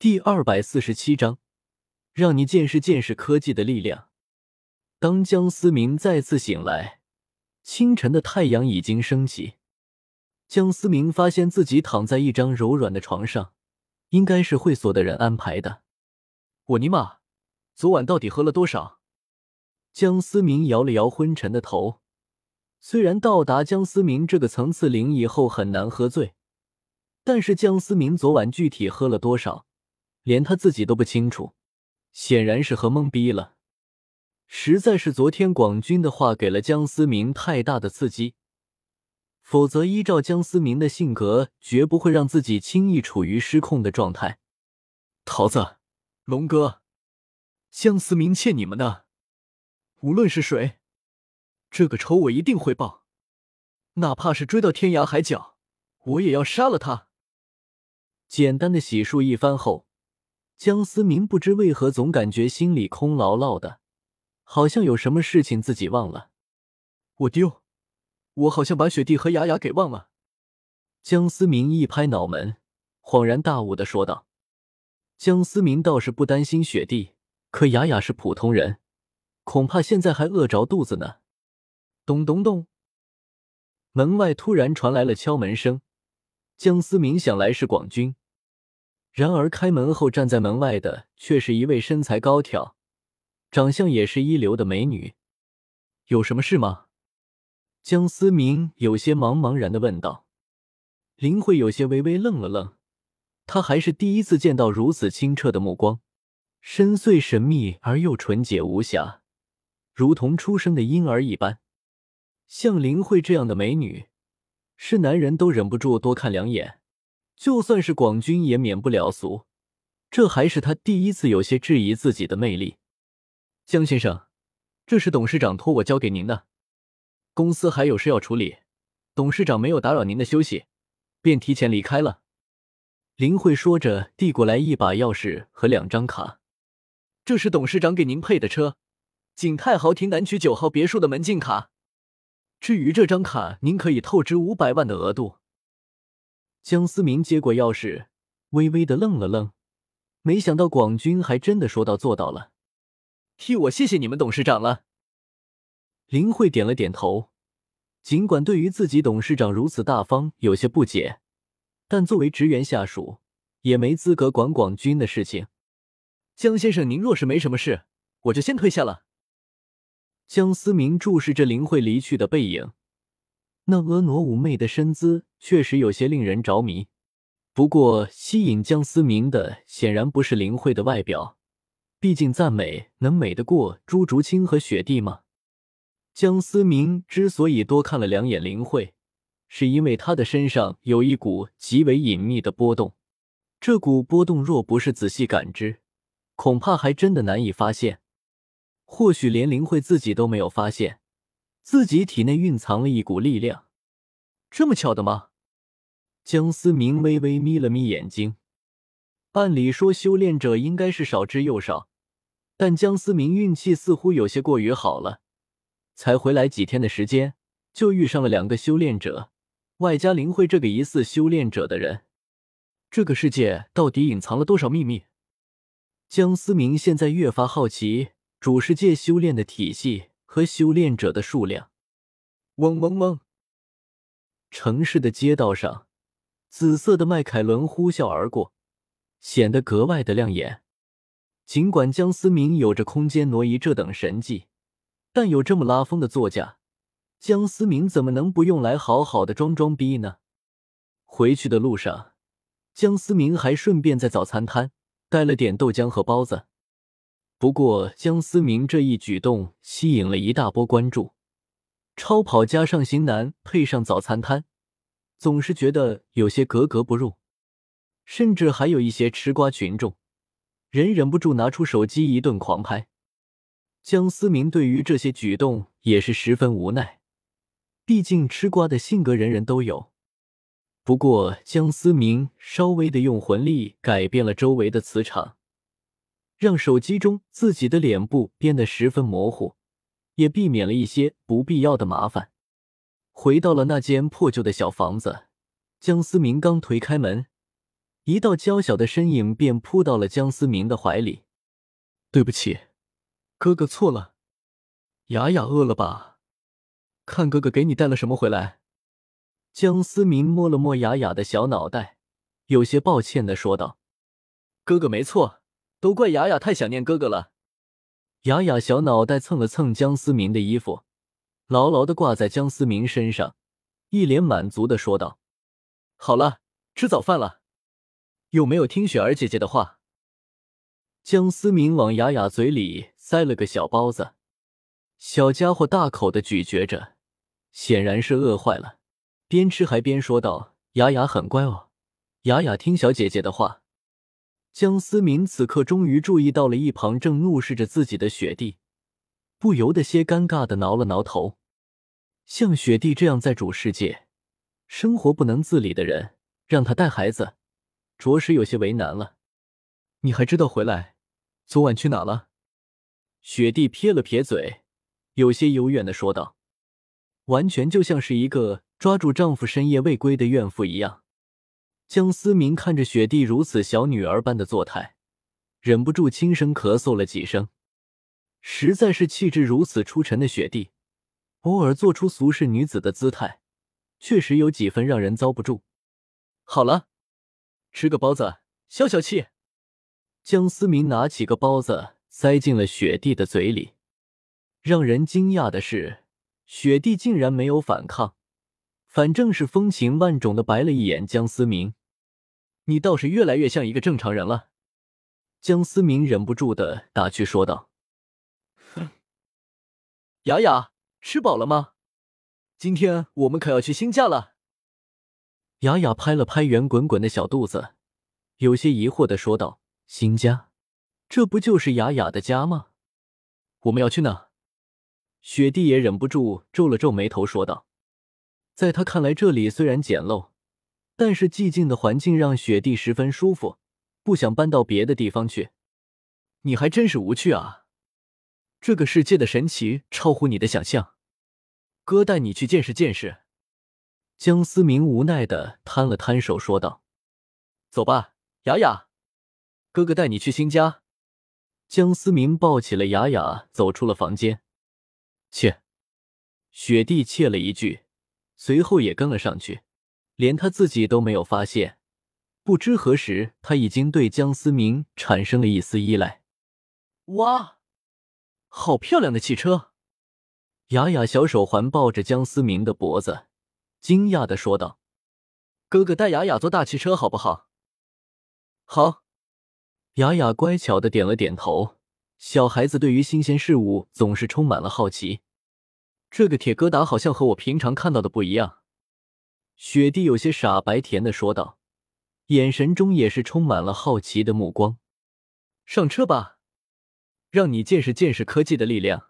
第二百四十七章，让你见识见识科技的力量。当江思明再次醒来，清晨的太阳已经升起。江思明发现自己躺在一张柔软的床上，应该是会所的人安排的。我尼玛，昨晚到底喝了多少？江思明摇了摇昏沉的头。虽然到达江思明这个层次零以后很难喝醉，但是江思明昨晚具体喝了多少，连他自己都不清楚，显然是喝懵逼了。实在是昨天广军的话给了江思明太大的刺激，否则依照江思明的性格，绝不会让自己轻易处于失控的状态。桃子，龙哥，江思明欠你们的，无论是谁。这个仇我一定会报，哪怕是追到天涯海角，我也要杀了他。简单的洗漱一番后，江思明不知为何总感觉心里空落落的，好像有什么事情自己忘了。我丢，我好像把雪地和雅雅给忘了。江思明一拍脑门，恍然大悟的说道：“江思明倒是不担心雪地，可雅雅是普通人，恐怕现在还饿着肚子呢。”咚咚咚！门外突然传来了敲门声。江思明想来是广军，然而开门后站在门外的却是一位身材高挑、长相也是一流的美女。有什么事吗？江思明有些茫茫然的问道。林慧有些微微愣了愣，她还是第一次见到如此清澈的目光，深邃神秘而又纯洁无瑕，如同出生的婴儿一般。像林慧这样的美女，是男人都忍不住多看两眼。就算是广军也免不了俗。这还是他第一次有些质疑自己的魅力。江先生，这是董事长托我交给您的，公司还有事要处理，董事长没有打扰您的休息，便提前离开了。林慧说着，递过来一把钥匙和两张卡。这是董事长给您配的车，景泰豪庭南区九号别墅的门禁卡。至于这张卡，您可以透支五百万的额度。江思明接过钥匙，微微的愣了愣，没想到广军还真的说到做到了。替我谢谢你们董事长了。林慧点了点头，尽管对于自己董事长如此大方有些不解，但作为职员下属，也没资格管广军的事情。江先生，您若是没什么事，我就先退下了。江思明注视着林慧离去的背影，那婀娜妩媚的身姿确实有些令人着迷。不过，吸引江思明的显然不是林慧的外表，毕竟赞美能美得过朱竹清和雪帝吗？江思明之所以多看了两眼林慧，是因为她的身上有一股极为隐秘的波动，这股波动若不是仔细感知，恐怕还真的难以发现。或许连林慧自己都没有发现，自己体内蕴藏了一股力量。这么巧的吗？江思明微微眯了眯眼睛。按理说，修炼者应该是少之又少，但江思明运气似乎有些过于好了。才回来几天的时间，就遇上了两个修炼者，外加林慧这个疑似修炼者的人。这个世界到底隐藏了多少秘密？江思明现在越发好奇。主世界修炼的体系和修炼者的数量。嗡嗡嗡！城市的街道上，紫色的迈凯伦呼啸而过，显得格外的亮眼。尽管江思明有着空间挪移这等神技，但有这么拉风的座驾，江思明怎么能不用来好好的装装逼呢？回去的路上，江思明还顺便在早餐摊带了点豆浆和包子。不过，江思明这一举动吸引了一大波关注。超跑加上型男配上早餐摊，总是觉得有些格格不入。甚至还有一些吃瓜群众，人忍不住拿出手机一顿狂拍。江思明对于这些举动也是十分无奈，毕竟吃瓜的性格人人都有。不过，江思明稍微的用魂力改变了周围的磁场。让手机中自己的脸部变得十分模糊，也避免了一些不必要的麻烦。回到了那间破旧的小房子，江思明刚推开门，一道娇小的身影便扑到了江思明的怀里。对不起，哥哥错了。雅雅饿了吧？看哥哥给你带了什么回来。江思明摸了摸雅雅的小脑袋，有些抱歉的说道：“哥哥没错，都怪雅雅太想念哥哥了。”雅雅小脑袋蹭了蹭江思明的衣服，牢牢的挂在江思明身上，一脸满足的说道：“好了，吃早饭了。有没有听雪儿姐姐的话？”江思明往雅雅嘴里塞了个小包子，小家伙大口的咀嚼着，显然是饿坏了，边吃还边说道：“雅雅很乖哦，雅雅听小姐姐的话。”江思明此刻终于注意到了一旁正怒视着自己的雪弟，不由得些尴尬的挠了挠头。像雪弟这样在主世界生活不能自理的人，让他带孩子，着实有些为难了。你还知道回来？昨晚去哪了？雪帝撇了撇嘴，有些幽怨的说道：“完全就像是一个抓住丈夫深夜未归的怨妇一样。”江思明看着雪帝如此小女儿般的作态，忍不住轻声咳嗽了几声。实在是气质如此出尘的雪帝，偶尔做出俗世女子的姿态，确实有几分让人遭不住。好了，吃个包子消消气。江思明拿起个包子，塞进了雪帝的嘴里。让人惊讶的是，雪帝竟然没有反抗，反正是风情万种的白了一眼江思明。你倒是越来越像一个正常人了。江思明忍不住的打趣说道：“，雅雅，吃饱了吗？今天我们可要去新家了。”雅雅拍了拍圆滚滚的小肚子，有些疑惑的说道。新家，这不就是雅雅的家吗？我们要去哪？雪地也忍不住皱了皱眉头，说道：“在他看来，这里虽然简陋，但是寂静的环境让雪地十分舒服，不想搬到别的地方去。你还真是无趣啊！这个世界的神奇超乎你的想象，哥带你去见识见识。”江思明无奈的摊了摊手，说道：“走吧，雅雅。”哥哥带你去新家。江思明抱起了雅雅，走出了房间。切，雪地切了一句，随后也跟了上去。连他自己都没有发现，不知何时他已经对江思明产生了一丝依赖。哇，好漂亮的汽车！雅雅小手环抱着江思明的脖子，惊讶的说道：“哥哥带雅雅坐大汽车好不好？”好。雅雅乖巧的点了点头。小孩子对于新鲜事物总是充满了好奇。这个铁疙瘩好像和我平常看到的不一样。雪地有些傻白甜的说道，眼神中也是充满了好奇的目光。上车吧，让你见识见识科技的力量。